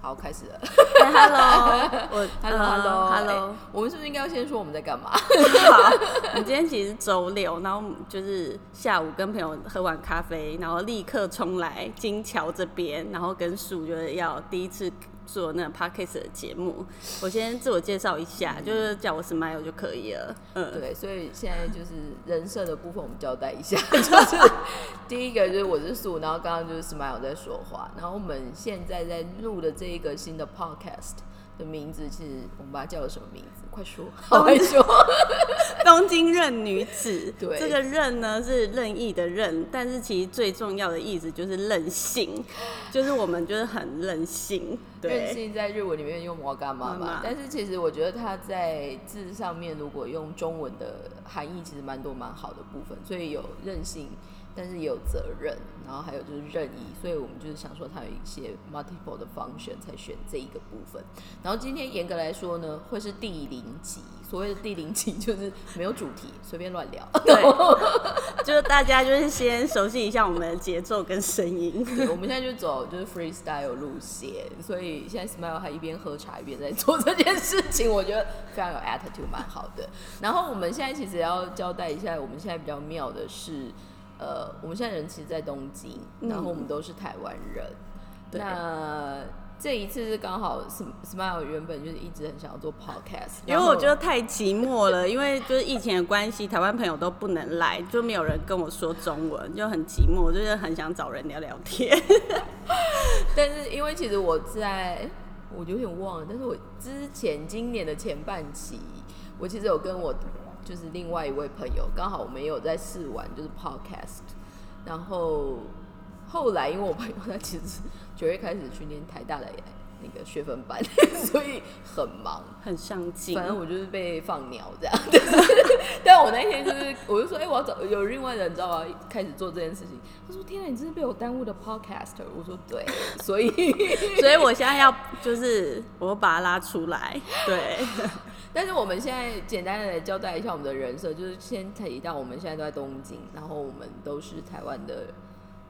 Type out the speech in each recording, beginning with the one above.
好，开始了。Hello，我们是不是应该要先说我们在干嘛？好，我们今天其实是周六，然后就是下午跟朋友喝完咖啡，然后立刻冲来金桥这边，然后跟树就是要第一次做那个 podcast 的节目。我先自我介绍一下，就是叫我 Smile 就可以了。嗯，对，所以现在就是人设的部分，我们交代一下，就是第一个就是我是素，然后刚刚就是 Smile 在说话，然后我们现在在录的这一个新的 podcast 的名字，其实我们把它叫了什么名字？快说，好快说。东京任女子，对这个任呢是任意的任，但是其实最重要的意思就是任性，就是我们就是很任性，任。性在日文里面用摩干妈，妈但是其实我觉得它在字上面如果用中文的含义，其实蛮多蛮好的部分，所以有任性，但是也有责任，然后还有就是任意，所以我们就是想说它有一些 multiple 的 function 才选这一个部分。然后今天严格来说呢，会是第零集，所谓的第零集 就是没有主题，随便乱聊。对，就是大家就是先熟悉一下我们的节奏跟声音。对，我们现在就走就是 freestyle 路线，所以现在 Smile 还一边喝茶一边在做这件事情，我觉得非常有 attitude，蛮好的。然后我们现在其实要交代一下，我们现在比较妙的是，呃，我们现在人其实，在东京，然后我们都是台湾人。对那这一次是刚好 Sm- Smile 原本就是一直很想要做 podcast，因为我觉得太寂寞了，因为就是疫情的关系，台湾朋友都不能来，就没有人跟我说中文，就很寂寞，就是很想找人聊聊天。但是因为其实我在，我有点忘了，但是我之前今年的前半期，我其实有跟我就是另外一位朋友，刚好我们也有在试玩就是 podcast，然后后来因为我朋友他其实九月开始去念台大的那个学分班，所以很忙，很上进，反正我就是被放鸟这样，但是但我那天就是我就说，哎、我要找有另外的人知道吗？开始做这件事情。他说：天哪，你真是被我耽误的 podcaster。我说对，所以所以我现在要就是我把它拉出来，对，但是我们现在简单的来交代一下我们的人设，就是先提到我们现在都在东京，然后我们都是台湾的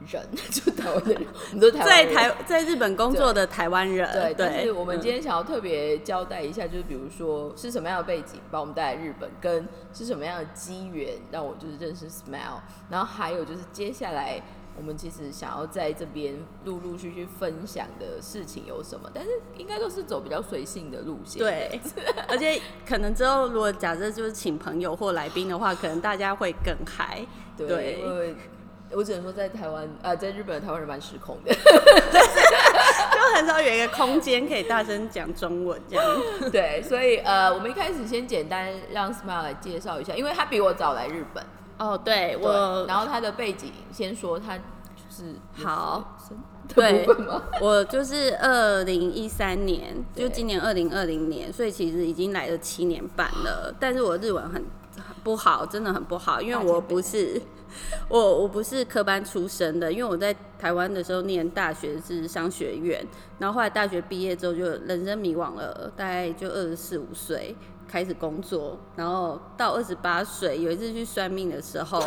人，就台湾的人，我们都台湾在台 在日本工作的台湾人，对，但是，我们嗯。今天想要特别交代一下，就是比如说是什么样的背景把我们带来日本，跟是什么样的机缘让我就是认识 Smile，然后还有就是接下来我们其实想要在这边陆陆续续分享的事情有什么，但是应该都是走比较随性的路线。对，而且可能之后如果假设就是请朋友或来宾的话，可能大家会更嗨，对，对。因为我只能说在台湾呃，在日本的台湾人蛮失控的。就很少有一个空间可以大声讲中文这样。对，所以呃，我们一开始先简单让 Smile 来介绍一下，因为他比我早来日本。哦，对对，我然后他的背景先说，他就是好 对？我就是二零一三年，就今年二零二零年，所以其实已经来了七年半了。但是我日文很很不好，真的很不好，因为我不是 我我不是科班出身的，因为我在台湾的时候念大学是商学院，然后后来大学毕业之后就人生迷惘了，大概就二十四五岁开始工作，然后到二十八岁有一次去算命的时候。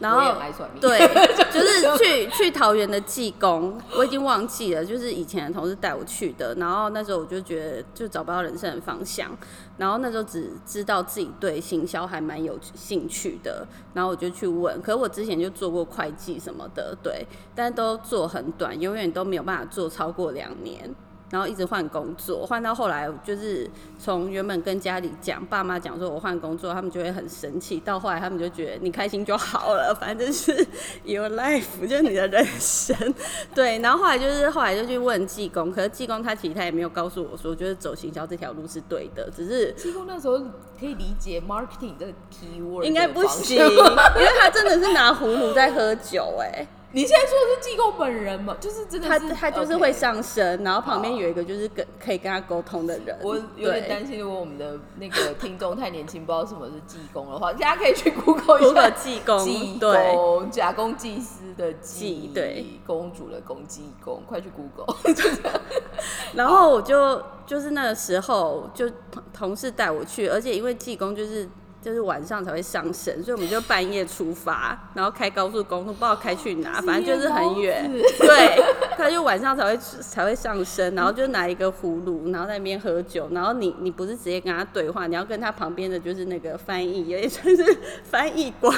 然后对，就是去去桃园的济公，我已经忘记了，就是以前的同事带我去的。然后那时候我就觉得就找不到人生的方向，然后那时候只知道自己对行销还蛮有兴趣的，然后我就去问。可是我之前就做过会计什么的，对，但都做很短，永远都没有办法做超过两年。然后一直换工作，换到后来就是从原本跟家里讲，爸妈讲说我换工作，他们就会很生气。到后来他们就觉得你开心就好了，反正是 your life，就是你的人生。对，然后后来就是后来就去问技工，可是技工他其实他也没有告诉我说，就是走行销这条路是对的，只是济公那时候可以理解 marketing 这个 keyword，应该不行，因为他真的是拿葫芦在喝酒、哎。你现在说的是济公本人吗？就是真的他是他就是 OK 会上升，然后旁边有一个就是跟可以跟他沟通的人。我有点对担心，如果我们的那个听众太年轻，不知道什么是济公的话，大家可以去 Google 一 Google 下技工技对工假公济私的技技，对，公主的公济公，快去 Google。然后我就就是那个时候就同同事带我去，而且因为济公就是就是晚上才会上升，所以我们就半夜出发，然后开高速公路，不知道开去哪，反正就是很远。对，他就晚上才会才会上升，然后就拿一个葫芦，然后在那边喝酒，然后你你不是直接跟他对话，你要跟他旁边的就是那个翻译，也就是 翻译官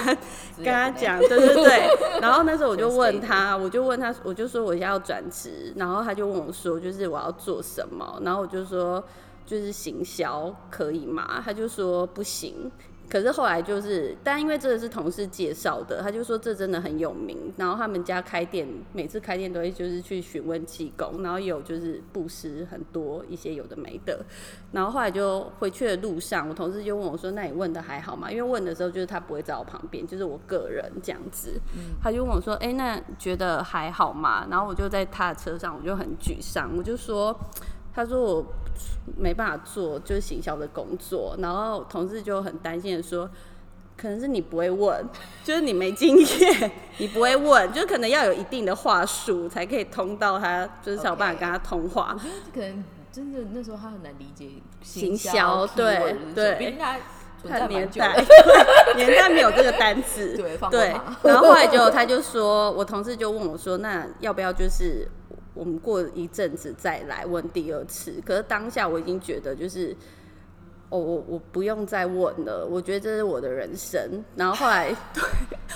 跟他讲，对对对。然后那时候我就问 他，我就问他，我就说我要转职，然后他就问我说，就是我要做什么，然后我就说就是行销可以吗？他就说不行。可是后来就是，但因为这个是同事介绍的，他就说这真的很有名。然后他们家开店，每次开店都会就是去询问气功，然后有就是布施很多一些有的没的。然后后来就回去的路上，我同事就问我说：“那你问的还好吗？”因为问的时候就是他不会在我旁边，就是我个人这样子。他就问我说：“哎，那觉得还好吗？”然后我就在他的车上，我就很沮丧，我就说：“他说我。”没办法做就是行销的工作，然后同事就很担心的说，可能是你不会问，就是你没经验，你不会问，就可能要有一定的话术才可以通到他，就是想办法跟他通话。我觉得可能真的那时候他很难理解行销，对对，毕竟他他年代年代没有这个单词，对对。然后后来就他就说，我同事就问我说，那要不要就是。我们过一阵子再来问第二次，可是当下我已经觉得就是，哦，我我不用再问了，我觉得这是我的人生。然后后来，对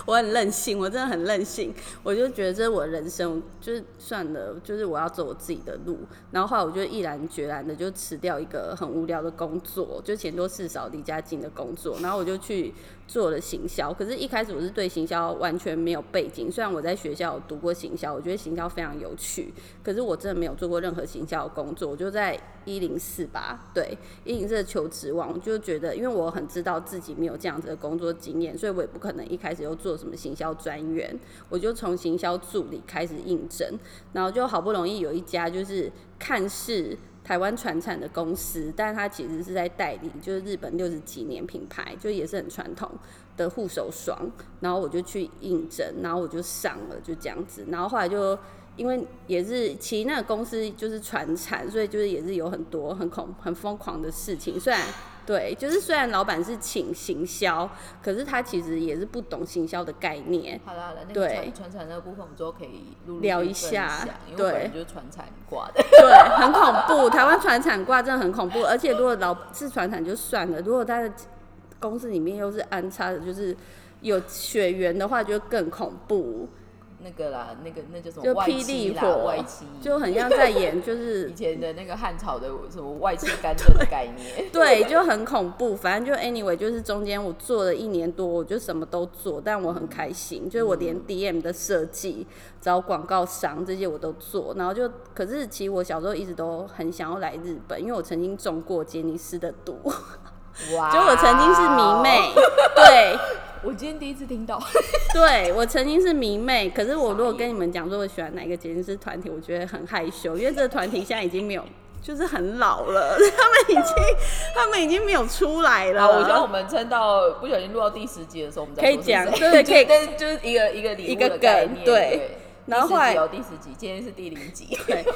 我很任性，我真的很任性，我就觉得这是我的人生，就是算了，就是我要走我自己的路。然后后来我就毅然决然的就辞掉一个很无聊的工作，就钱多事少离家近的工作，然后我就去。做了行销，可是一开始我是对行销完全没有背景。虽然我在学校读过行销，我觉得行销非常有趣，可是我真的没有做过任何行销工作。我就在一零四吧，对一零四的求职网，就觉得因为我很知道自己没有这样子的工作经验，所以我也不可能一开始又做什么行销专员。我就从行销助理开始应征，然后就好不容易有一家就是看似。台湾传产的公司，但它其实是在代理，就是日本六十几年品牌，就也是很传统的护手霜。然后我就去应征，然后我就上了，就这样子。然后后来就因为也是其实那个公司就是传产，所以就是也是有很多很恐很疯狂的事情，虽然。对，就是虽然老板是请行销，可是他其实也是不懂行销的概念。好了好了，那个传传产那个部分，我们之后可以聊一下。对，就是传产挂的。对，很恐怖。台湾传产挂真的很恐怖，而且如果老是传产就算了，如果他的公司里面又是安插的，就是有血缘的话，就更恐怖。那个啦，那个那叫什么？就霹雳火，外戚，就很像在演，就是 以前的那个汉朝的什么外戚干政的概念。对，就很恐怖。反正就 anyway，就是中间我做了一年多，我就什么都做，但我很开心，就是我连 DM 的设计、找广告商这些我都做。然后就，可是其实我小时候一直都很想要来日本，因为我曾经中过杰尼斯的毒。哇！就我曾经是迷妹，对。我今天第一次听到，对我曾经是迷妹，可是我如果跟你们讲说我喜欢哪个杰尼斯团体，我觉得很害羞，因为这个团体现在已经没有，就是很老了，他们已经他们已经没有出来了。我觉得我们撑到不小心录到第十集的时候，我们可以讲，对，可以，跟就是一个一个一个梗，对。然后后来有第十集，今天是第零集，对。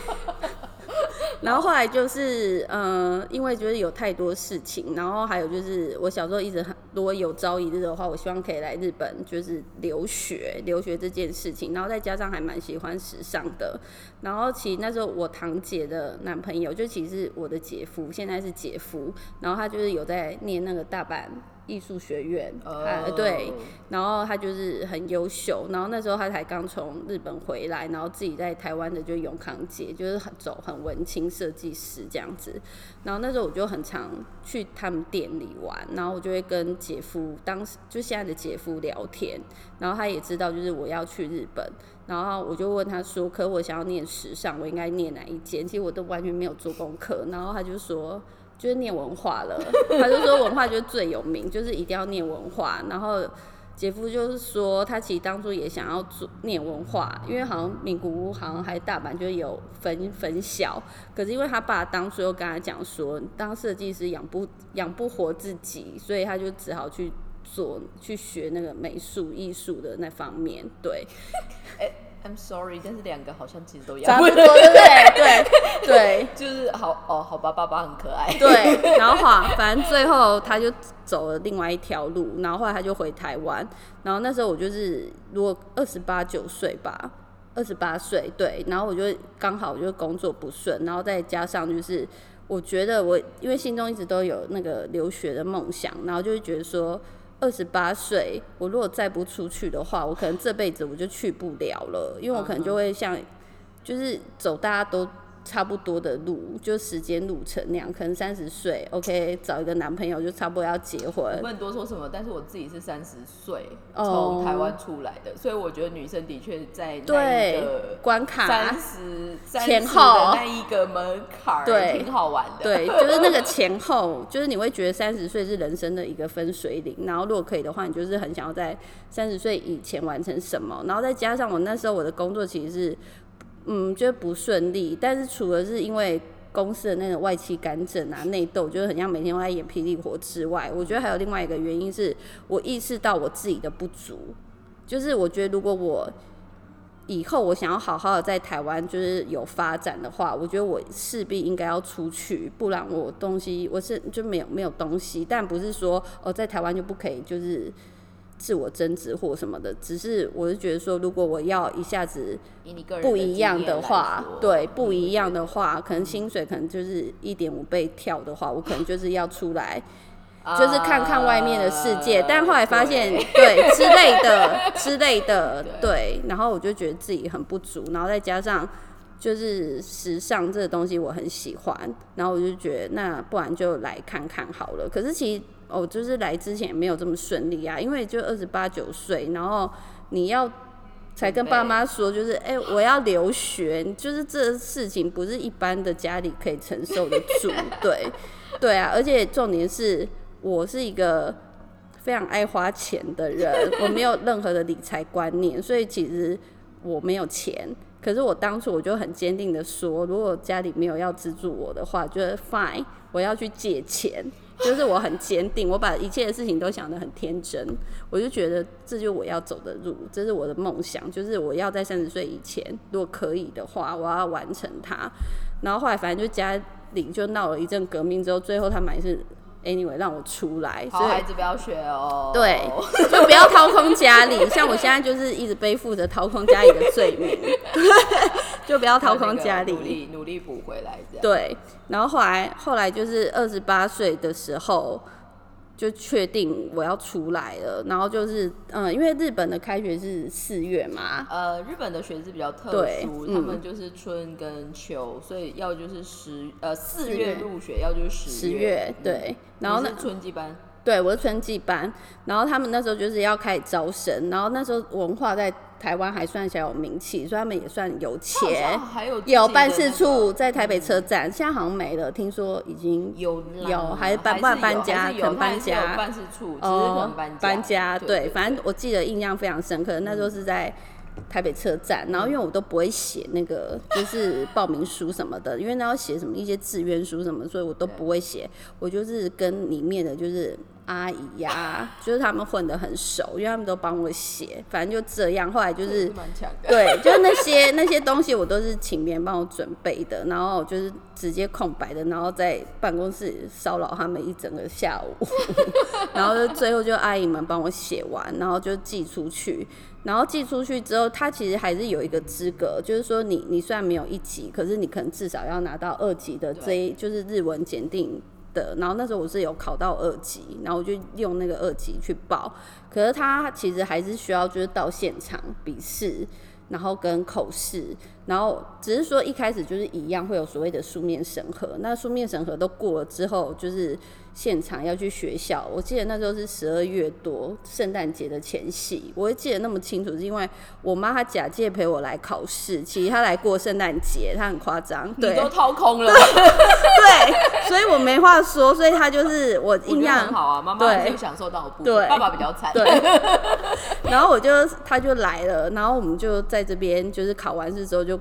然后后来就是，嗯，因为就是有太多事情，然后还有就是我小时候一直很，如果有朝一日的话，我希望可以来日本，就是留学，留学这件事情。然后再加上还蛮喜欢时尚的。然后其实那时候我堂姐的男朋友，就其实我的姐夫，现在是姐夫，然后他就是有在念那个大阪。艺术学院，呃，对，然后他就是很优秀，然后那时候他才刚从日本回来，然后自己在台湾的就永康街，就是很走很文青设计师这样子，然后那时候我就很常去他们店里玩，然后我就会跟姐夫，当时就现在的姐夫聊天，然后他也知道就是我要去日本，然后我就问他说，可我想要念时尚，我应该念哪一间？其实我都完全没有做功课，然后他就说。就是念文化了，他就说文化就是最有名，就是一定要念文化。然后姐夫就是说，他其实当初也想要做念文化，因为好像名古屋好像还大阪就有分分校，可是因为他爸当初又跟他讲说，当设计师养不养不活自己，所以他就只好去做去学那个美术艺术的那方面。对。哎 I'm sorry，但是两个好像其实都差不多，对不？对，对 就是好哦，好吧，爸爸很可爱。对，然后好，反正最后他就走了另外一条路，然后后来他就回台湾，然后那时候我就是如果二十八九岁吧，二十八岁对，然后我就刚好我就工作不顺，然后再加上就是我觉得我因为心中一直都有那个留学的梦想，然后就会觉得说。二十八岁，我如果再不出去的话，我可能这辈子我就去不了了，因为我可能就会像，就是走大家都差不多的路，就时间路程那样，可能三十岁，OK，找一个男朋友就差不多要结婚。不能多说什么，但是我自己是三十岁哦。从台湾出来的，所以我觉得女生的确在那对一个关卡。三十三后的那一个门槛儿，对。挺好玩的。对，就是那个前后，就是你会觉得三十岁是人生的一个分水岭，然后如果可以的话，你就是很想要在三十岁以前完成什么，然后再加上我那时候我的工作其实是，嗯，觉得不顺利，但是除了是因为公司的那种外戚干政啊、内斗，就是很像每天都在演霹雳火之外，我觉得还有另外一个原因是我意识到我自己的不足，就是我觉得如果我以后我想要好好的在台湾就是有发展的话，我觉得我势必应该要出去，不然我东西我是就没有没有东西，但不是说哦在台湾就不可以就是自我增值或什么的，只是我是觉得说，如果我要一下子不一样的的话，对不一样的话，可能薪水可能就是一点五倍跳的话，我可能就是要出来。就是看看外面的世界，啊但后来发现对对之类的 之类的对对，然后我就觉得自己很不足，然后再加上就是时尚这个东西我很喜欢，然后我就觉得那不然就来看看好了。可是其实我就是来之前也没有这么顺利啊，因为就二十八九岁，然后你要。才跟爸妈说，就是哎、我要留学，就是这事情不是一般的家里可以承受得住，对，对啊，而且重点是我是一个非常爱花钱的人，我没有任何的理财观念，所以其实我没有钱。可是我当初我就很坚定的说，如果家里没有要资助我的话，就是 fine，我要去借钱。就是我很坚定，我把一切的事情都想得很天真，我就觉得这就是我要走的路，这是我的梦想，就是我要在三十岁以前，如果可以的话，我要完成它。然后后来反正就家里就闹了一阵革命之后，最后他们还是 anyway 让我出来，好所以孩子不要学哦。对，就不要掏空家里。像我现在就是一直背负着掏空家里的罪名，就不要掏空家里。努力努力补回来。对，然后后来后来就是二十八岁的时候，就确定我要出来了。然后就是嗯，因为日本的开学是四月嘛，呃，日本的学制比较特殊，嗯。他们就是春跟秋，所以要就是十呃四月入学，要就是十十月对，然后那你是春季班，对，我是春季班，然后他们那时候就是要开始招生，然后那时候文化在台湾还算小有名气，所以他们也算有好钱，还有有办事那处在台北车站，现在好像没了，听说已经有啦有还搬搬搬家还是有可能搬家。办事处，只是可能搬家对，反正我记得印象非常深刻，那时候是在台北车站，然后因为我都不会写那个就是报名书什么的，因为那要写什么一些志愿书什么，所以我都不会写，我就是跟里面的就是阿姨呀、就是他们混得很熟，因为他们都帮我写，反正就这样，后来就是。对，就是那些 那些东西，我都是请别人帮我准备的，然后就是直接空白的，然后在办公室骚扰他们一整个下午，然后就最后就阿姨们帮我写完，然后就寄出去。然后寄出去之后，他其实还是有一个资格，就是说你你虽然没有一级，可是你可能至少要拿到二级的这一就是日文检定然后那时候我是有考到二级，然后我就用那个二级去报。可是他其实还是需要就是到现场笔试，然后跟口试，然后只是说一开始就是一样会有所谓的书面审核。那书面审核都过了之后，就是现场要去学校。我记得那时候是十二月多，圣诞节的前夕，我会记得那么清楚，是因为我妈她假借陪我来考试，其实她来过圣诞节，她很夸张，对。都掏空了，对，所以我没话说，所以她就是我印象很好啊，妈妈对。还是有享受到的部分，对。爸爸比较惨。对，然后我就她就来了，然后我们就在这边就是考完试之后就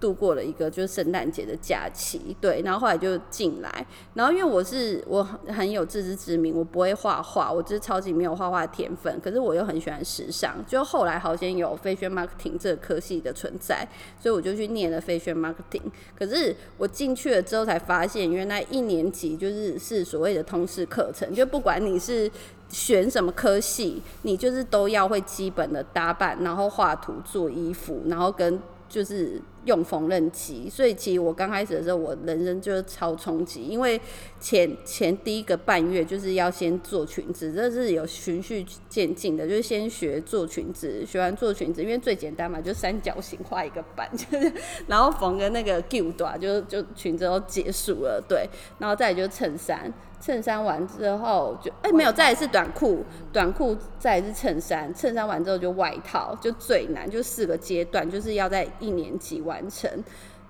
度过了一个就是圣诞节的假期，对，然后后来就进来，然后因为我是我很有自知之明，我不会画画，我就是超级没有画画天分，可是我又很喜欢时尚，就后来好像有 fashion marketing 这个科系的存在，所以我就去念了 fashion marketing，可是我进去了之后才发现，原来一年级就是是所谓的通识课程，就不管你是。选什么科系，你就是都要会基本的打扮，然后画图、做衣服，然后跟就是用缝纫机。所以其实我刚开始的时候，我人生就是超冲击，因为前前第一个半月就是要先做裙子，这是有循序渐进的，就是先学做裙子，学完做裙子，因为最简单嘛，就三角形画一个版，就是然后缝个那个 Q 短，就就裙子都结束了，对，然后再就是衬衫。衬衫完之后就哎没有，再一次短裤，短裤再一次衬衫，衬衫完之后就外套，就最难，就四个阶段，就是要在一年级完成。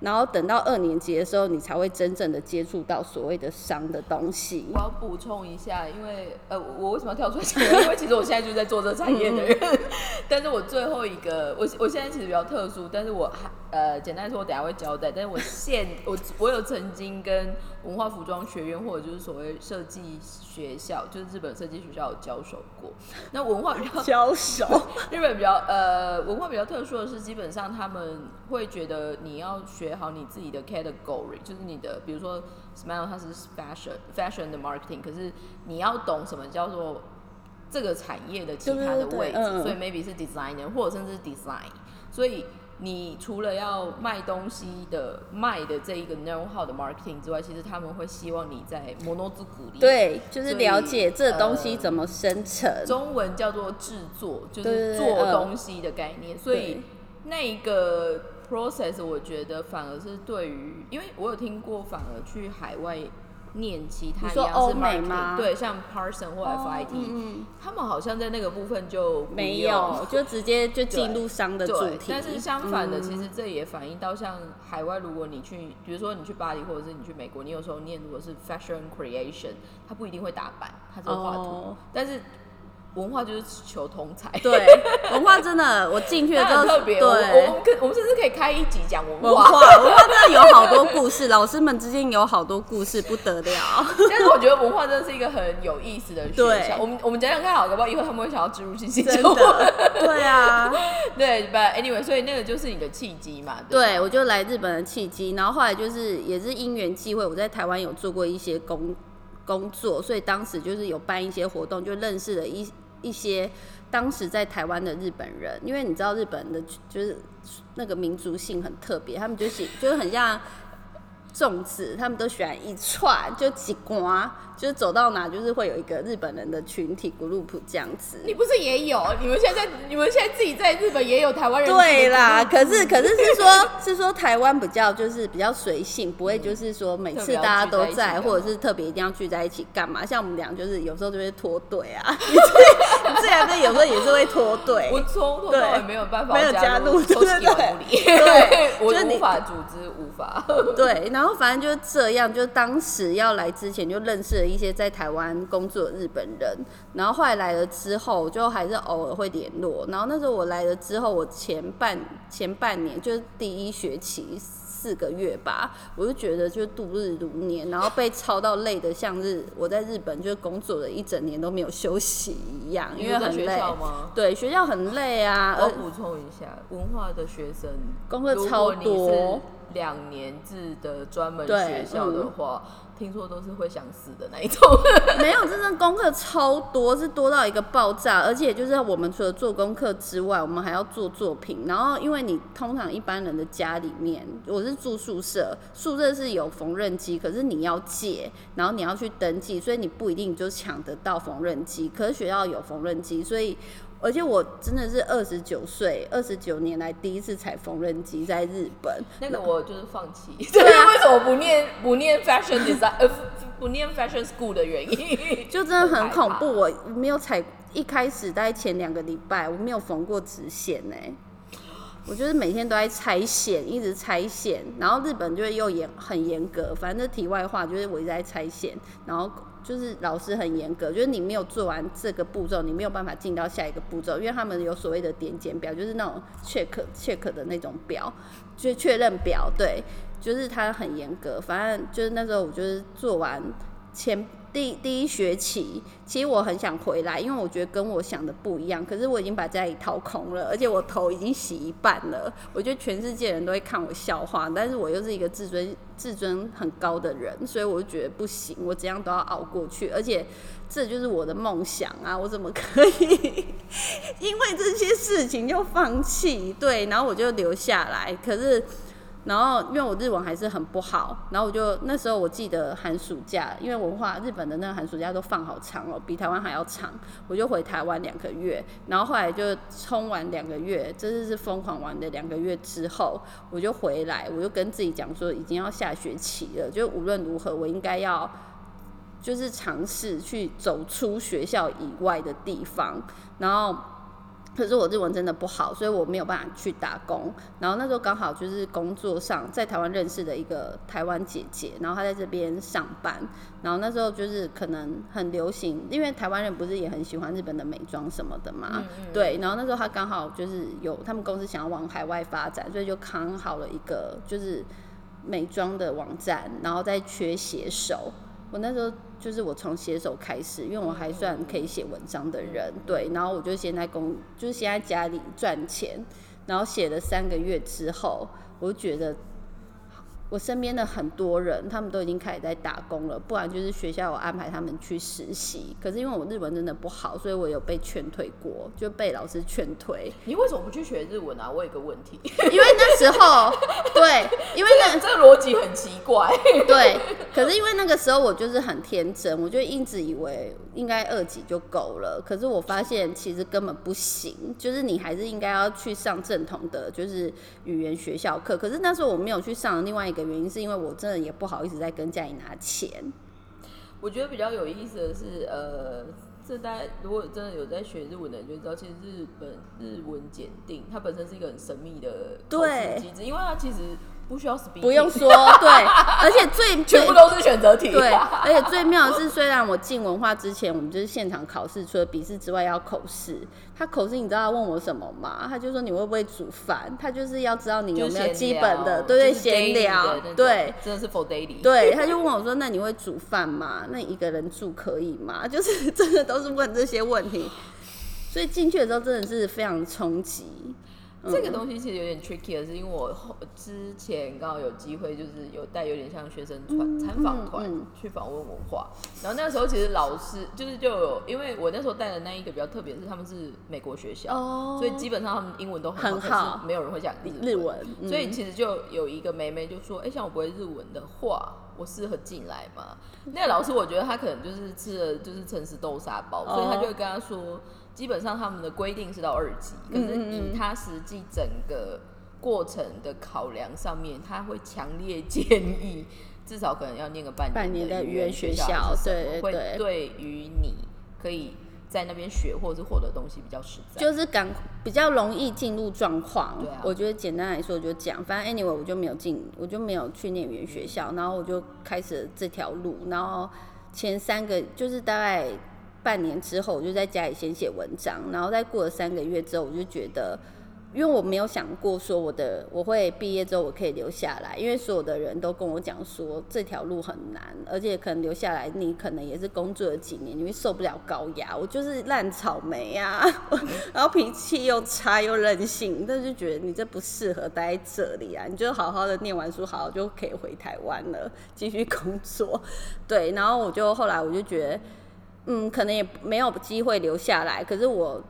然后等到二年级的时候，你才会真正的接触到所谓的商的东西。我要补充一下，因为呃，我为什么要跳出来讲？因为其实我现在就在做这产业的人，但是我最后一个，我我现在其实比较特殊，但是我还呃，简单说，我等下会交代。但是我现我我有曾经跟文化服装学院或者就是所谓设计学校，就是日本设计学校有交手过。那文化比较 交手，日本比较呃文化比较特殊的是，基本上他们会觉得你要学。好，你自己的 category 就是你的，比如说 Smile 它是 fashion fashion 的 marketing，可是你要懂什么叫做这个产业的其他的位置，所以 maybe 是 designer 或者甚至是 design，所以。你除了要卖东西的卖的这一个 know how 的 marketing 之外，其实他们会希望你在摩诺兹鼓励，对，就是了解这东西怎么生成。中文叫做制作，就是做东西的概念。所以那个 process 我觉得反而是对于，因为我有听过，反而去海外。念其他一样是 marketing，对，像 Parson 或 FIT，他们好像在那个部分就没有，就直接就进入商的主题。但是相反的，其实这也反映到像海外，如果你去，比如说你去巴黎，或者是你去美国，你有时候念如果是 fashion creation，他不一定会打版，他只会画图，但是。文化就是求通才，对，文化真的，我进去了之后，特别，对，我们可，我们甚至可以开一集讲文化，文化真的有好多故事，老师们之间有好多故事，不得了。但是我觉得文化真的是一个很有意思的学校，我们我们讲讲看好，不好？以后他们会想要植入进去，真的，对啊，对，But anyway，所以那个就是你的契机嘛，对，我就来日本的契机，然后后来就是也是因缘际会，我在台湾有做过一些工。工作，所以当时就是有办一些活动，就认识了一一些当时在台湾的日本人，因为你知道日本的就是那个民族性很特别，他们就是就是很像。粽子，他们都喜欢一串，就几瓜，就是走到哪就是会有一个日本人的群体 group 这样子。你不是也有？你们现在你们现在自己在日本也有台湾人？对啦，可是可是是说，是说台湾比较就是比较随性，不会就是说每次大家都在，或者是特别一定要聚在一起干嘛？像我们俩就是有时候就会脱队啊，你这两个有时候也是会脱队。我从头到尾没有办法没有加入，对对对，对，我无法组织，无法对。然后反正就是这样，就当时要来之前就认识了一些在台湾工作的日本人，然后后来来了之后，就还是偶尔会联络。然后那时候我来了之后，我前半前半年就是第一学期四个月吧，我就觉得就度日如年，然后被操到累的像是我在日本就工作了一整年都没有休息一样，因为很累。对，学校很累啊。我补充一下，文化的学生功课超多。两年制的专门学校的话，听说都是会想死的那一种。没有，真的功课超多，是多到一个爆炸。而且就是我们除了做功课之外，我们还要做作品。然后因为你通常一般人的家里面，我是住宿舍，宿舍是有缝纫机，可是你要借，然后你要去登记，所以你不一定就抢得到缝纫机。可是学校有缝纫机，所以。而且我真的是二十九岁，二十九年来第一次踩缝纫机在日本。那个我就是放弃，对啊为什么不念不念 fashion design 呃不念 fashion school 的原因。就真的很恐怖，我没有踩，一开始大概前两个礼拜我没有缝过直线呢。我就是每天都在拆线，一直拆线，然后日本就会又严很严格。反正题外话就是我一直在拆线，然后就是老师很严格，就是你没有做完这个步骤，你没有办法进到下一个步骤，因为他们有所谓的点检表，就是那种 check check 的那种表，就确认表，对，就是他很严格。反正就是那时候我就是做完前。第第一学期，其实我很想回来，因为我觉得跟我想的不一样。可是我已经把家里掏空了，而且我头已经洗一半了。我觉得全世界人都会看我笑话，但是我又是一个自尊自尊很高的人，所以我就觉得不行，我怎样都要熬过去。而且这就是我的梦想啊！我怎么可以 因为这些事情就放弃？对，然后我就留下来。可是。然后，因为我日文还是很不好，然后我就那时候我记得寒暑假，因为文化日本的那个寒暑假都放好长哦，比台湾还要长，我就回台湾两个月，然后后来就冲完两个月，真的是疯狂玩的两个月之后，我就回来，我就跟自己讲说，已经要下学期了，就无论如何，我应该要就是尝试去走出学校以外的地方，然后。可是我日文真的不好，所以我没有办法去打工。然后那时候刚好就是工作上在台湾认识的一个台湾姐姐，然后她在这边上班。然后那时候就是可能很流行，因为台湾人不是也很喜欢日本的美妆什么的嘛？对。然后那时候她刚好就是有他们公司想要往海外发展，所以就扛好了一个就是美妆的网站，然后再缺写手。我那时候就是我从写手开始，因为我还算可以写文章的人，对，然后我就先在工，就是先在家里赚钱，然后写了三个月之后，我就觉得。我身边的很多人，他们都已经开始在打工了，不然就是学校有安排他们去实习。可是因为我日文真的不好，所以我有被劝退过，就被老师劝退。你为什么不去学日文啊？我有个问题，因为那时候，对，因为那这个逻辑很奇怪。对，可是因为那个时候我就是很天真，我就一直以为应该二级就够了。可是我发现其实根本不行，就是你还是应该要去上正统的，就是语言学校课。可是那时候我没有去上另外一个。原因是因为我真的也不好意思再跟家里拿钱。我觉得比较有意思的是，呃，这大家如果真的有在学日文的人就知道，其实日本日文检定它本身是一个很神秘的考试机制，因为它其实。不需要不用说，对，而且 最全部都是选择题，对，而且最妙的是，虽然我进文化之前，我们就是现场考试，除了笔试之外要口试。他口试，你知道他问我什么吗？他就说你会不会煮饭？他就是要知道你有没有基本的，对对，闲聊，对，真的是 for daily。对，他就问我说：“那你会煮饭吗？那一个人住可以吗？” 就是真的都是问这些问题，所以进去的时候真的是非常冲击。这个东西其实有点 tricky 的是，因为我之前刚好有机会，就是有带有点像学生团参访团去访问文化，然后那时候其实老师就是就有，因为我那时候带的那一个比较特别，是他们是美国学校，所以基本上他们英文都很好，没有人会讲日文，所以其实就有一个妹妹就说：“哎，像我不会日文的话，我适合进来吗？”那个老师我觉得他可能就是吃了就是诚实豆沙包，所以他就会跟他说。基本上他们的规定是到二级，可是以他实际整个过程的考量上面，他会强烈建议至少可能要念个半年的语言学校，对会对于你可以在那边学或者是获得东西比较实在，就是感比较容易进入状况。我觉得简单来说就讲，反正 anyway 我就没有进，我就没有去念语言学校，然后我就开始这条路，然后前三个就是大概。半年之后，我就在家里先写文章，然后再过了三个月之后，我就觉得，因为我没有想过说我的我会毕业之后我可以留下来，因为所有的人都跟我讲说这条路很难，而且可能留下来你可能也是工作了几年，你会受不了高压。我就是烂草莓啊，然后脾气又差又任性，但就觉得你这不适合待在这里啊，你就好好的念完书，好好就可以回台湾了，继续工作。对，然后我就后来我就觉得。嗯，可能也没有机会留下来。可是我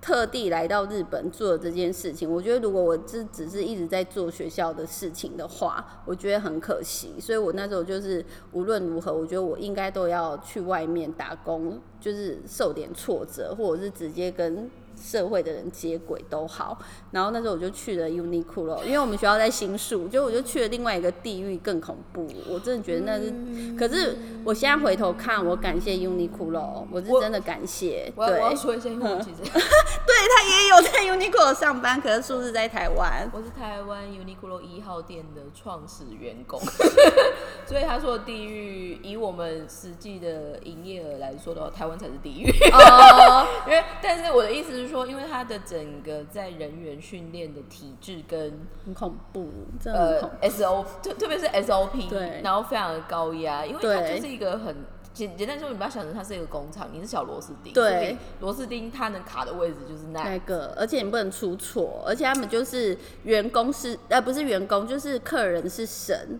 特地来到日本做这件事情，我觉得如果我只只是一直在做学校的事情的话，我觉得很可惜。所以我那时候就是无论如何，我觉得我应该都要去外面打工，就是受点挫折，或者是直接跟社会的人接轨都好。然后那时候我就去了 Uniqlo，因为我们学校在新宿，就我就去了另外一个地狱更恐怖。我真的觉得那是，可是我现在回头看，我感谢 Uniqlo，我是真的感谢。我要我对，要说一下，因为我其实 对他也有在 Uniqlo 上班，可是数是在台湾。我是台湾 Uniqlo 一号店的创始员工，所以他说的地狱，以我们实际的营业额来说的话，台湾才是地狱。哦，因为，但是我的意思是说，因为他的整个在人员训练的体制跟很恐怖，真的很呃恐怖。S O 特特别是 S O P，对然后非常的高压，因为它就是一个很简简单说，你不要想成它是一个工厂，你是小螺丝钉，对螺丝钉它能卡的位置就是那那个，而且你不能出错，而且他们就是员工是呃不是员工，就是客人是神。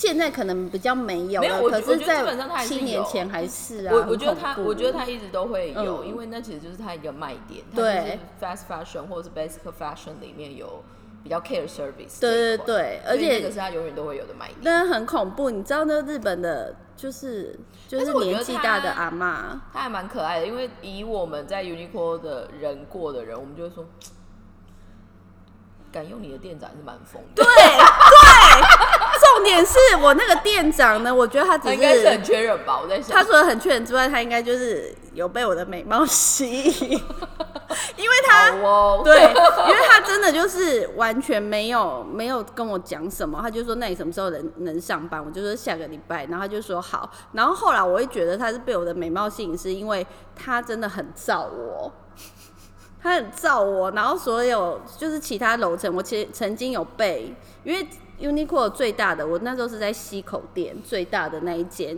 现在可能比较没有了，没有我可是，在七年前还是啊。我我觉得它，很恐怖我觉得他一直都会有，嗯因为那其实就是他一个卖点。它对就是 fast fashion 或者是 basic fashion 里面有比较 care service 对对对而且那个是他永远都会有的卖点。但是很恐怖，你知道那日本的，就是就是年纪大的阿妈，她还蛮可爱的，因为以我们在 Uniqlo 的人过的人，我们就会说，敢用你的店长还是蛮疯的。对对，重点是我那个店长呢，我觉得他只他应该是很是缺人吧？我在想，他除了很缺人之外，他应该就是有被我的美貌吸引，因为他 对，因为他真的就是完全没有没有跟我讲什么，他就说那你什么时候能能上班？我就说下个礼拜，然后他就说好。然后后来我会觉得他是被我的美貌吸引，是因为他真的很照我。他很照我，然后所有就是其他楼层，我其实曾经有被，因为 Uniqlo 最大的，我那时候是在西口店最大的那一间，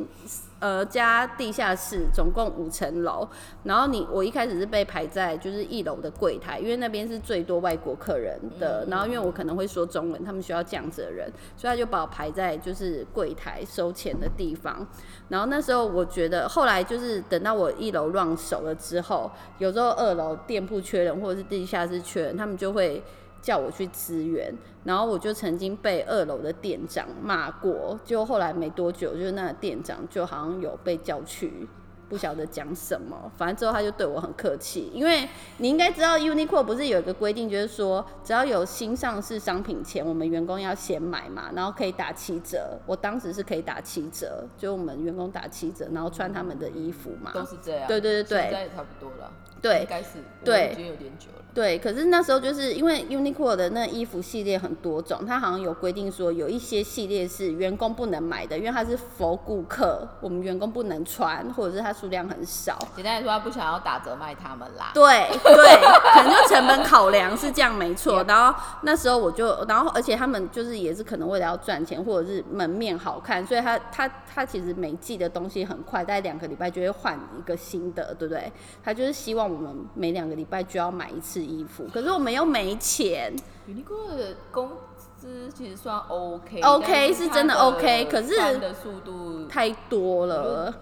呃，加地下室，总共五层楼。然后你我一开始是被排在就是一楼的柜台，因为那边是最多外国客人的。然后因为我可能会说中文，他们需要这样子的人，所以他就把我排在就是柜台收钱的地方。然后那时候我觉得，后来就是等到我一楼乱熟了之后，有时候二楼店铺缺人或者是地下室缺人，他们就会叫我去支援。然后我就曾经被二楼的店长骂过，就后来没多久，就是那个店长就好像有被叫去。不晓得讲什么，反正之后他就对我很客气，因为你应该知道 Uniqlo 不是有一个规定，就是说只要有新上市商品前，我们员工要先买嘛，然后可以打七折。我当时是可以打七折，就我们员工打七折，然后穿他们的衣服嘛。都是这样。对对对对现在也差不多了。对应该是。对已经有点久了。对，可是那时候就是因为 Uniqlo 的那衣服系列很多种，它好像有规定说有一些系列是员工不能买的，因为它是佛顾客，我们员工不能穿，或者是它数量很少。简单来说，他不想要打折卖他们啦。对对，可能就成本考量是这样没错。然后那时候我就，然后而且他们就是也是可能为了要赚钱，或者是门面好看，所以他他他其实每季的东西很快，大概两个礼拜就会换一个新的，对不对？他就是希望我们每两个礼拜就要买一次衣服，可是我们又没钱。Uniqlo 的工资其实算 OK。OK，但它是真的 OK，可是的速度，太多了，这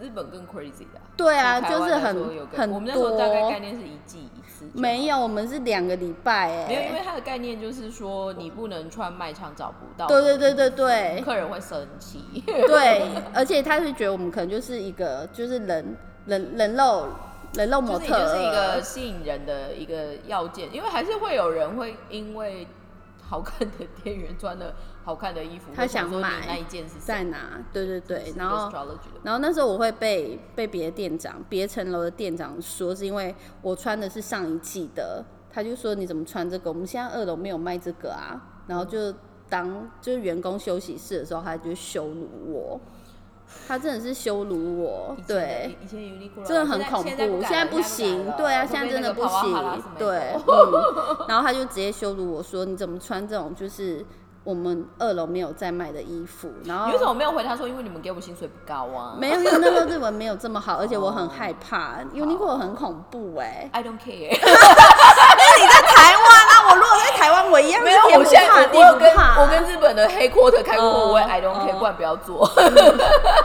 日本更 crazy 的。对啊，就是很很我们那时候大概概。念是一季一次。没有，。我们是两个礼拜哎、没有，因为它的概念就是说，你不能穿卖场找不到。对对对对对客人会生气。对，而且他是觉得我们可能就是一个就是人人人肉人肉模特儿，就是一个吸引人的一个要件，因为还是会有人会因为好看的店员穿的好看的衣服，他想买那一件是在哪？对对对，然后然后那时候我会被被别的店长别层楼的店长说，是因为我穿的是上一季的，他就说你怎么穿这个？我们现在二楼没有卖这个啊，然后就当就是员工休息室的时候，他就羞辱我，他真的是羞辱我对。以前 Uniqlo 真的很恐怖，现在不行，对啊，现在真的不行，对，嗯，嗯，然后他就直接羞辱我说你怎么穿这种就是我们二楼没有在卖的衣服，然后你为什么没有回他说？因为你们给我薪水不高啊。没有，因为那时候日文没有这么好，而且我很害怕，Uniqlo 很恐怖哎、I don't care。你在台湾啊，我如果在台湾，我一样没有，我现在怕我跟。我跟日本的黑 quarter 开过会，我也嗯 I don't care，嗯不然不要做。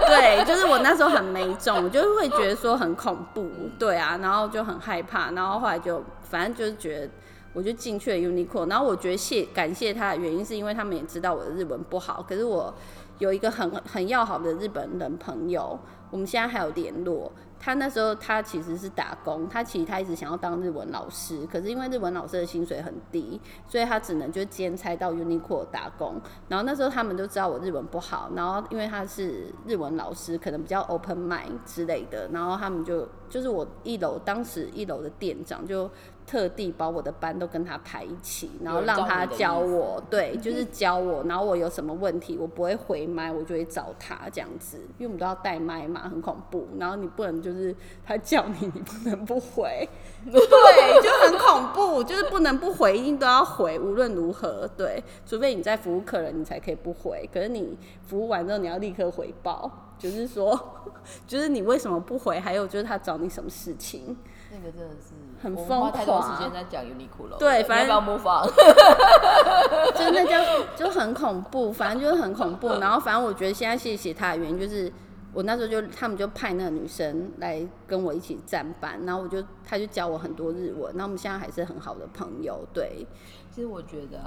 对，就是我那时候很没种，我就会觉得说很恐怖，对啊，然后就很害怕，然后后来就反正就是觉得我就进去了 Uniqlo。然后我觉得谢感谢他的原因，是因为他们也知道我的日文不好，可是我有一个很很要好的日本人朋友，我们现在还有联络。他那时候他其实是打工，他其实他一直想要当日文老师，可是因为日文老师的薪水很低，所以他只能就兼差到 Uniqlo 打工。然后那时候他们都知道我日文不好，然后因为他是日文老师，可能比较 open mind 之类的，然后他们就就是我一楼当时一楼的店长就。特地把我的班都跟他排一起，然后让他教我，对，就是教我。然后我有什么问题，我不会回麦，我就会找他这样子，因为我们都要带麦嘛，很恐怖。然后你不能就是他叫你，你不能不回，对，就很恐怖，就是不能不回，一定都要回，无论如何，对，除非你在服务客人，你才可以不回。可是你服务完之后，你要立刻回报，就是说，就是你为什么不回？还有就是他找你什么事情？那个真的是。很疯狂，太多时间在讲 Uniqlo，对，反正要模仿，真的就就很恐怖，反正就是很恐怖。然后反正我觉得现在谢谢他的原因就是，我那时候就他们就派那个女生来跟我一起站班，然后我就他就教我很多日文，那我们现在还是很好的朋友。对，其实我觉得，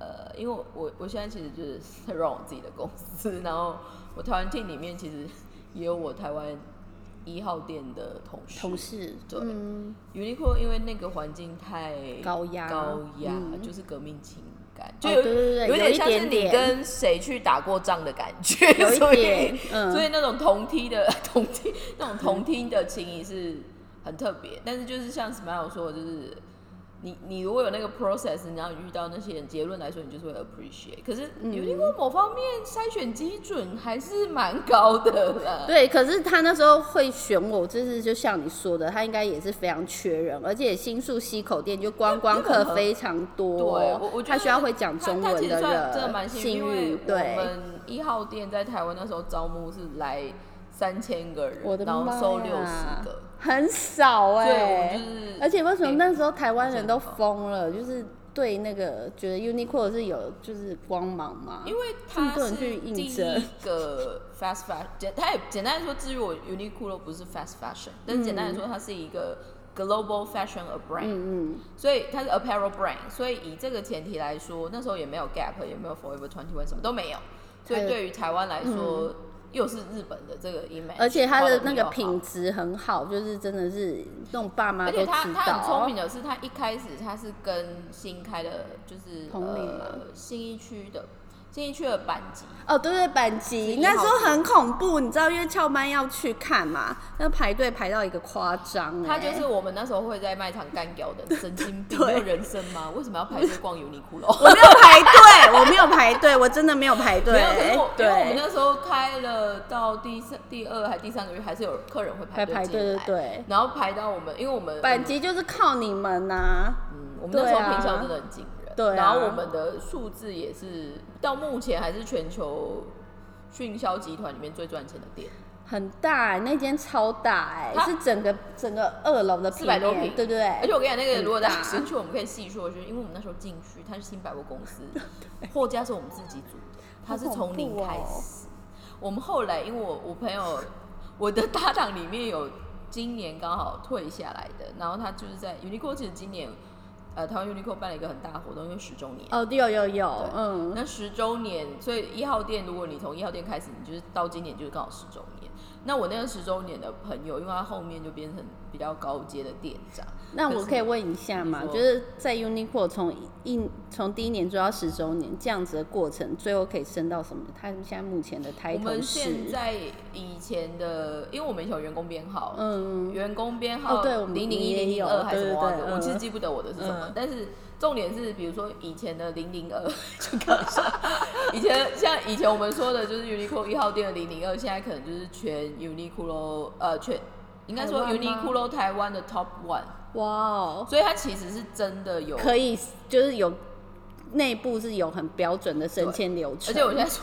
呃，因为我我现在其实就是在 run 我自己的公司，然后我台湾 team 里面其实也有我台湾。一号店的同事，同事对，Uniqlo 因为那个环境太高压，高压就是革命情感，就有有点像是你跟谁去打过仗的感觉，所以所以那种同梯的 同梯那种同梯的情谊是很特别，但是就是像 Smile 说的，就是。你你如果有那个 process，你要遇到那些人，结论来说，你就是会 appreciate。可是有因为某方面筛选基准还是蛮高的啦。对，可是他那时候会选我，就是就像你说的，他应该也是非常缺人，而且新宿西口店就观光客非常多。对，我我他需要会讲中文的人，真的蛮幸运。对，我们一号店在台湾那时候招募是来三千个人，然后收六十个。很少哎，而且为什么那时候台湾人都疯了？就是对那个觉得 Uniqlo 是有就是光芒嘛？因为他是第一个 fast fashion，简他也简单来说，至于我 Uniqlo 不是 fast fashion，但是简单来说，它是一个 global fashion a brand，嗯嗯，所以它是 apparel brand，所以以这个前提来说，那时候也没有 Gap，也没有 Forever Twenty One，什么都没有，所以对于台湾来说。又是日本的这个 image，而且它的那个品质很好，就是真的是那种爸妈都知道。而且他他很聪明的是，他一开始他是跟新开的，就是呃新一区的。进去了板级哦，对对，板级那时候很恐怖，你知道，因为翘班要去看嘛，那排队排到一个夸张。他就是我们那时候会在卖场干掉的神经病，没有人生吗？为什么要排队逛尤尼库罗？我没有排队，我没有排队，我真的没有排队。没有，对，我们那时候开了到第三、第二还第三个月，还是有客人会排队进来，对，然后排到我们，因为我们板级就是靠你们呐。嗯，我们那时候平销真的很然后我们的数字也是到目前还是全球迅销集团里面最赚钱的店，很大，那间超大哎，是整个整个二楼的四百多平，对对对。而且我跟你讲，那个如果在进去，我们可以细说，就是因为我们那时候进去，它是新百货公司，货架是我们自己组的，它是从零开始。我们后来，因为我我朋友我的搭档里面有今年刚好退下来的，然后他就是在 Uniqlo，其实今年。呃，台湾 Uniqlo 办了一个很大的活动，因为十周年。哦，有有有，嗯。那十周年，所以一号店，如果你从一号店开始，你就是到今年就是刚好十周年。那我那个十周年的朋友，因为他后面就变成比较高阶的店长。那我可以问一下嘛？就是在 Uniqlo 从一从第一年做到十周年这样子的过程，最后可以升到什么？他现在目前的抬头是？我们现在以前的，因为我们有员工编号，嗯，员工编号对，零零一零零二还是什么？我其实记不得我的是什么，但是。重点是，比如说以前的零零二，就可能以前像以前我们说的，就是 Uniqlo 一号店的零零二，现在可能就是全 Uniqlo 呃全应该说 Uniqlo 台湾的 Top One。哇哦！所以它其实是真的有可以，就是有内部是有很标准的升迁流程。而且我现在说，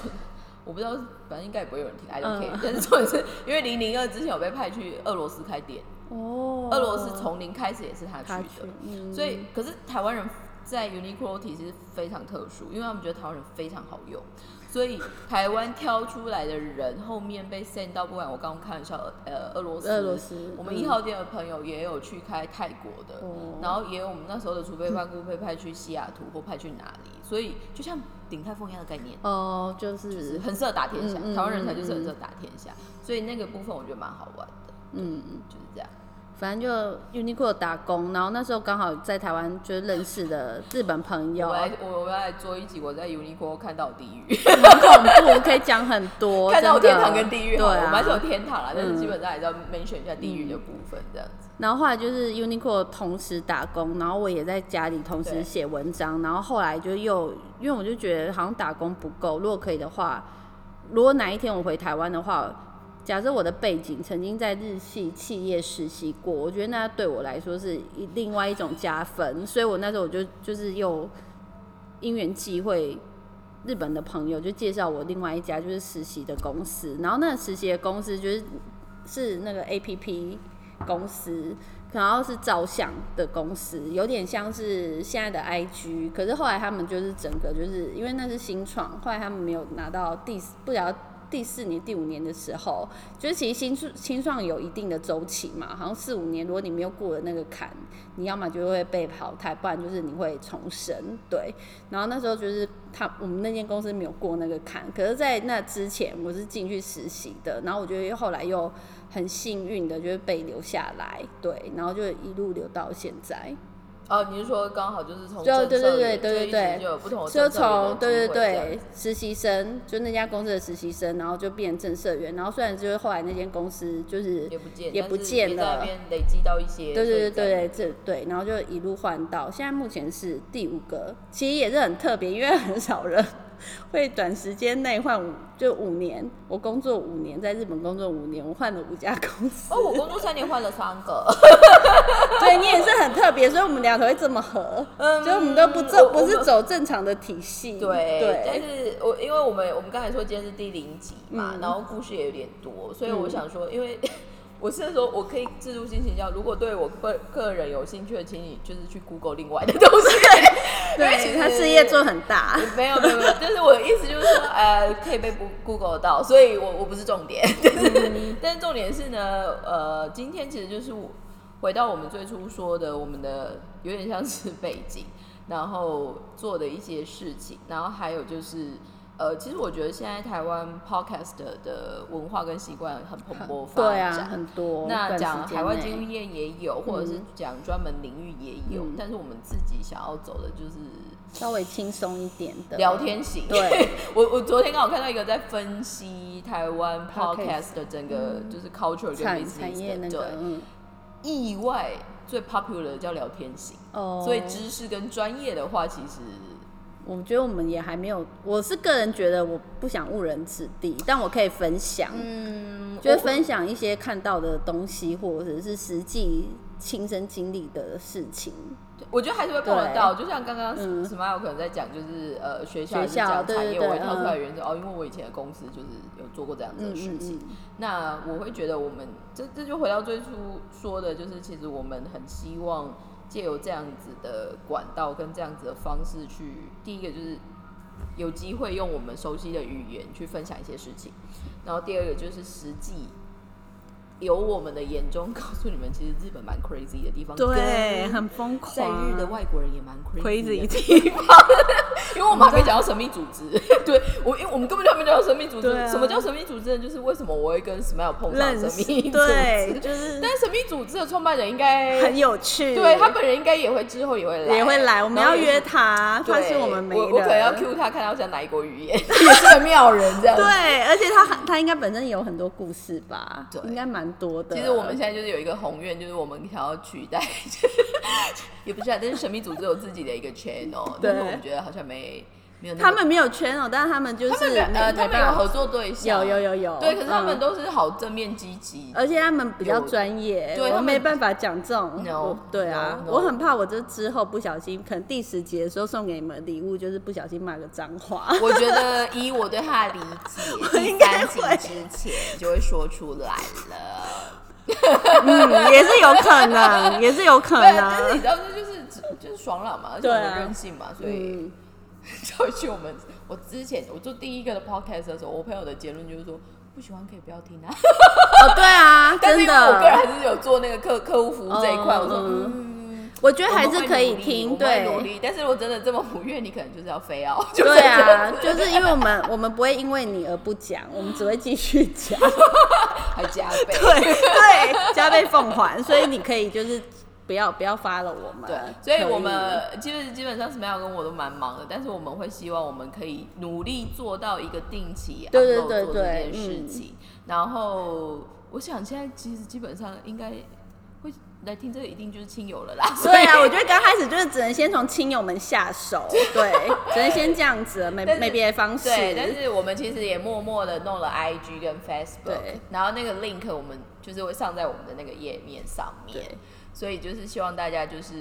我不知道，反正应该也不会有人听 I don't care。但是重点是因为零零二之前有被派去俄罗斯开店，哦，俄罗斯从零开始也是他去的，所以可是台湾人。在 Uniqlo 体是非常特殊，因为他们觉得台湾人非常好用，所以台湾挑出来的人后面被 send 到，不管我刚刚看一下，呃，俄罗斯，俄罗斯我们一号店的朋友也有去开泰国的，哦然后也有我们那时候的储备办公被派去西雅图或派去哪里，所以就像鼎泰丰一样的概念。哦，就就是是很适合打天下，嗯嗯台湾人才就是嗯很适合打天下，所以那个部分我觉得蛮好玩的，嗯。就是这样。反正就 Uniqlo 打工，然后那时候刚好在台湾就认识的日本朋友，我来，我我来做一集我在 Uniqlo 看到地狱，很恐怖，可以讲很多，看到天堂跟地狱对啊，我蛮喜欢天堂啦，但是嗯基本上还是要 mention 一下地狱的部分这样子。然后后来就是 Uniqlo 同时打工，然后我也在家里同时写文章，然后后来就又因为我就觉得好像打工不够，如果可以的话，如果哪一天我回台湾的话，假设我的背景曾经在日系企业实习过，我觉得那对我来说是一另外一种加分，所以我那时候我就就是又因缘际会。日本的朋友就介绍我另外一家就是实习的公司，然后那个实习的公司就是是那个 A P P 公司，然后是照相的公司，有点像是现在的 I G，可是后来他们就是整个就是因为那是新创，后来他们没有拿到第四不了第四年、第五年的时候，就是其实新创新创有一定的周期嘛，好像四五年，如果你没有过了那个坎，你要么就会被淘汰，不然就是你会重生。对，然后那时候就是他我们那间公司没有过那个坎，可是，在那之前我是进去实习的，然后我觉得后来又很幸运的，就是被留下来，对，然后就一路留到现在。哦，你是说刚好就是从就对政对对对对对就有不同的就政策员的从对对对实习生，就那家公司的实习生，然后就变成正社员，然后虽然就是后来那间公司就是也不见也不见了在那边累积到一些，对对对所以这样对，这对，然后就一路换到现在目前是第五个，其实也是很特别，因为很少人 会短时间内换五就五年。我工作五年，在日本工作五年，我换了五家公司。哦，我工作三年换了三个，对你也是很特别，所以我们两个会这么合。嗯所以我们都不走，不是走正常的体系。对，但，是我因为我们我们刚才说今天是第零集嘛，嗯然后故事也有点多，所以我嗯想说，因为我是说我可以自助性行教，如果对我个个人有兴趣的，请你就是去 Google 另外的东西。因为其对，实他事业做很大。没有没有没有，就是我的意思就是说，呃，可以被 Goo- Google 到，所以我我不是重点，就是，但是重点是呢，呃，今天其实就是我回到我们最初说的，我们的有点像是背景，然后做的一些事情，然后还有就是。呃，其实我觉得现在台湾 podcast 的文化跟习惯很蓬勃发对啊，展，很多。那讲海外内经验也有，或者是嗯。讲专门领域也有，嗯。但是我们自己想要走的就是稍微轻松一点的聊天型。对，我我昨天刚好看到一个在分析台湾 Podcast 的整个就是 culture 跟产 business 产业那的，个，对，嗯，意外最 popular 的叫聊天型，哦，所以知识跟专业的话，其实我觉得我们也还没有，我是个人觉得我不想误人子弟，但我可以分享，嗯，就是分享一些看到的东西，或者是实际亲身经历的事情。我觉得还是会碰得到，就像刚刚嗯。Smile 可能在讲，就是呃学校学校讲产业，对对对我会跳出来嗯原则哦，因为我以前的公司就是有做过这样子的事情。嗯。那我会觉得我们这这就回到最初说的，就是其实我们很希望借由这样子的管道跟这样子的方式去，第一个就是有机会用我们熟悉的语言去分享一些事情，然后第二个就是实际。由我们的眼中告诉你们，其实日本蛮 crazy 的地方，对，很疯狂。在日的外国人也蛮 crazy 的地方，因为我们还没讲到神秘组织。对我，因为我们根本就还没讲到神秘组织。啊什么叫神秘组织呢？就是为什么我会跟 Smile 碰上神秘组织？对，就是 但神秘组织的创办人应该很有趣。对他本人应该也会之后也会来，也会来，我们要约他，他对是我们媒我我可能要。Q 他，看他要讲哪一国语言，也是个妙人这样子。对，而且他很他应该本身有很多故事吧，对应该蛮多的。其实我们现在就是有一个宏愿，就是我们想要取代，也不是啊，但是神秘组织有自己的一个 channel，但是我们觉得好像没没有那个他们没有圈哦，但是他们就是呃，他们有合作对象，有有有有对，可是他们嗯都是好正面积极，而且他们比较有专业，对我没办法讲这种。No，对啊我很怕我这之后不小心，可能第十节的时候送给你们礼物，就是不小心骂个脏话。我觉得以我对他的理解，第应该之前就会说出来了。嗯，也是有可能，也是有可能，但是你。知道，这就是就是爽朗嘛，而且我对啊们任性嘛，所以嗯，就去我们我之前我做第一个的 podcast 的时候，我朋友的结论就是说。不喜欢可以不要听啊，哦，对啊，但是真因为我个人的，还是有做那个客客户服务这一块，嗯我说嗯嗯，我觉得还是可以听，我们会努。力。但是如果真的这么不愿，你可能就是要非要，就是对啊，就是因为我们我们不会因为你而不讲，我们只会继续讲，还加倍。对对，加倍奉还，所以你可以就是不要不要发了我们，对，所以我们基本基本上 Smile 跟我都蛮忙的，但是我们会希望我们可以努力做到一个定期对对对对件事嗯情。然后我想现在其实基本上应该会来听这个，一定就是亲友了啦。所以对啊，我觉得刚开始就是只能先从亲友们下手，对，只能先这样子，没 没别的方式。对，但是我们其实也默默的弄了 IG 跟 Facebook，对然后那个 link 我们就是会上在我们的那个页面上面对，所以就是希望大家就是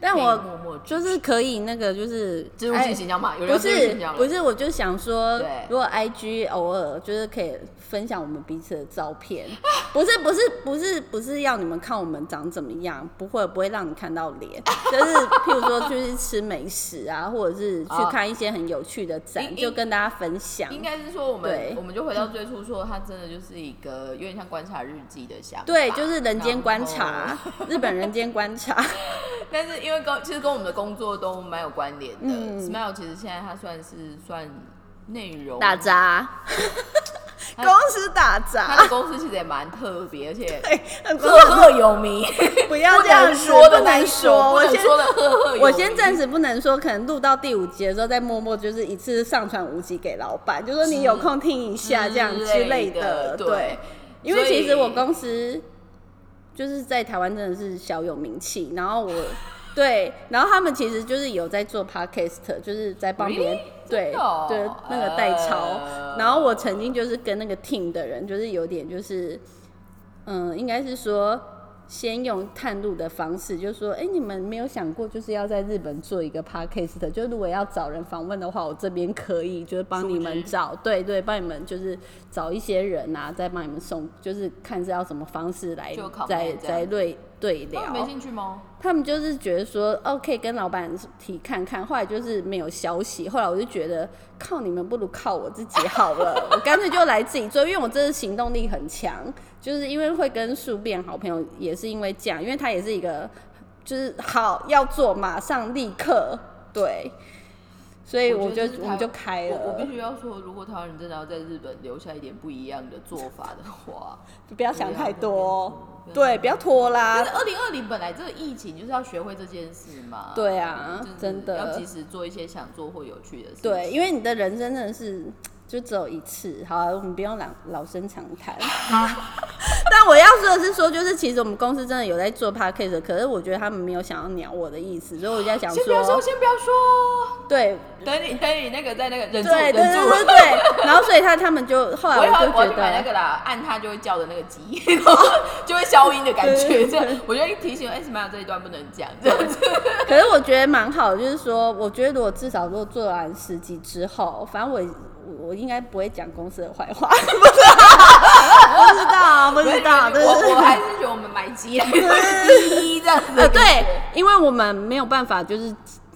但我就是可以那个就是植入性形象嘛，有人不是不是，我就想说对，如果 IG 偶尔就是可以分享我们彼此的照片，不是不是不是不是要你们看我们长怎么样，不会不会让你看到脸，就是譬如说去吃美食啊，或者是去哦看一些很有趣的展，就跟大家分享。应该是说我们对我们就回到最初说，它真的就是一个有点像观察日记的想法，对，就是人间观察后，日本人间观察。但是因为跟其实跟我们的工作都蛮有关联的。嗯 Smile 其实现在它算是算内容打杂，公司打杂他的，公司其实也蛮特别，而且，很赫赫有名，不要不这样说的不能说，我先不能说的赫赫有名。我先暂时不能说，可能录到第五集的时候再默默就是一次上传五集给老板，就说你有空听一下这样之类的，对对。因为其实我公司就是在台湾真的是小有名气，然后我 对，然后他们其实就是有在做 podcast，就是在帮别人 Really？对对那个代操呃，然后我曾经就是跟那个 team 的人，就是有点就是嗯，应该是说。先用探路的方式，就是说，哎、你们没有想过，就是要在日本做一个 podcast，就如果要找人访问的话，我这边可以，就是帮你们找，对对，帮你们就是找一些人啊，再帮你们送，就是看是要什么方式来再再对对聊他们。没兴趣吗？他们就是觉得说哦，可以跟老板提看看，后来就是没有消息。后来我就觉得，靠你们不如靠我自己好了，我干脆就来自己做，因为我真的行动力很强，就是因为会跟树变好朋友，也是因为这样，因为他也是一个就是好要做，马上立刻对，所以我就觉得我们就开了，我我必须要说，如果台湾人真的要在日本留下一点不一样的做法的话，就不要想太多对，不要拖但拉是，二零二零本来这个疫情就是要学会这件事嘛。对啊就是真的要及时做一些想做或有趣的事情。对，因为你的人生真的是就只有一次。好、啊，我们不用老老生常谈。但我要说的是说，就是其实我们公司真的有在做 podcast，可是我觉得他们没有想要鸟我的意思，所以我就在想先不要说，先不要说，对等你等你那个在那个忍住对对忍住。对对对，然后所以他他们就后来我就觉我要去买那。个啦，按它就会叫的那个机，然 后就会消音的感觉。对这样，我就提醒 S 马这一段不能讲，这样子。可是我觉得蛮好的，就是说，我觉得如果至少如果做完十集之后，反正我我我应该不会讲公司的坏话，不知道，不知道，对对对我我还是觉得我们买机来 第一这样子。呃，对，因为我们没有办法就是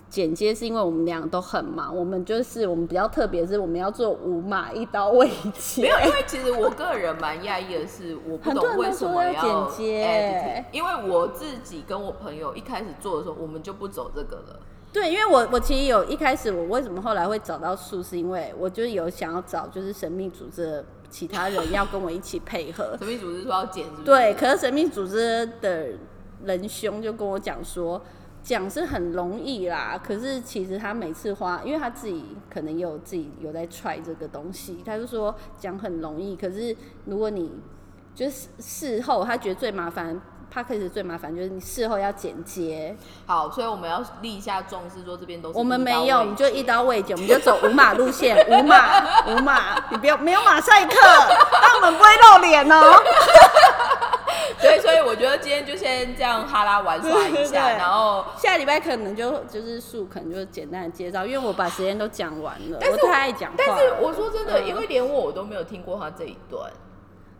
剪接，是因为我们俩都很忙。我们就是我们比较特别，是我们要做五码一刀未切。没有，因为其实我个人蛮讶异的是，我不懂为什么要剪接因为我自己跟我朋友一开始做的时候，我们就不走这个了。对，因为我我其实有一开始我为什么后来会找到树，是因为我就是有想要找就是神秘组织的其他人要跟我一起配合。神秘组织说要剪，是不是？对，可是神秘组织的仁兄就跟我讲说，讲是很容易啦，可是其实他每次花，因为他自己可能也有自己有在揣这个东西，他就说讲很容易，可是如果你就是事后，他觉得最麻烦。P a c k a g e 最麻烦就是你事后要剪接，好，所以我们要立下重视，说这边都是我们没有，我们就一刀未剪，我们就走五马路线，五马五马，你不要没有马赛克，但我们不会露脸哦。所以，所以我觉得今天就先这样哈拉玩耍一下，然后下礼拜可能就就是树，可能就简单的介绍，因为我把时间都讲完了，但是我太爱讲话。但是我说真的，嗯因为连我我都没有听过他这一段，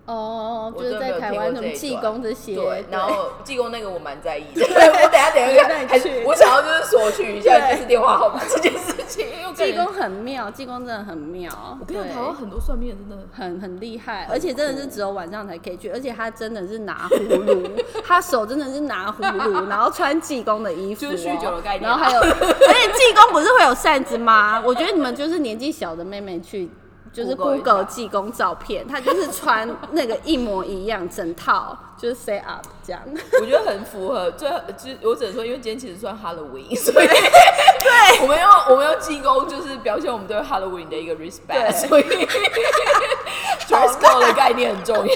哦，就是在台湾什么济段公这些，对，然对后济公那个我蛮在意的，我等下等一下还带你去我想要就是索取一下对就是电话号码这件事情，因为我个人济公很妙，济公真的很妙。我跟你台湾很多算命的真的很很厉害，而且真的是只有晚上才可以去，而且他真的是拿葫芦，他手真的是拿葫芦，然后穿济公的衣服、哦，就是酗酒的概念然后还有，而且济公不是会有扇子吗？我觉得你们就是年纪小的妹妹去。就是 Google 一 Google 下济公照片，他就是穿那个一模一样，整套就是 set up 这样。我觉得很符合，最就是我只能说，因为今天其实算 Halloween，所以对，我们要我们要进攻就是表现我们对 Halloween 的一个 respect，对所以 dress code 的概念很重要，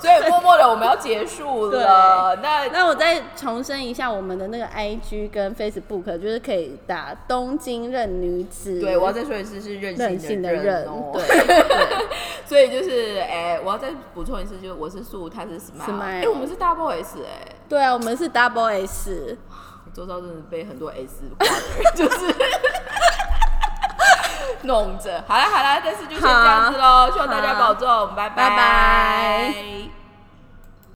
所以默默的我们要结束了。那那我再重申一下我们的那个 IG 跟 Facebook，就是可以打东京任女子。对我要再说一次是任任性性的任，哦，对对。所以就是哎、我要再补充一次，就是我是素，他是 smile，哎、我们是 double S 哎、对啊，我们是 Double S。周遭真的被很多 S 就是 弄着。好啦好啦，这次就先这样子喽，希望大家保重，拜拜拜拜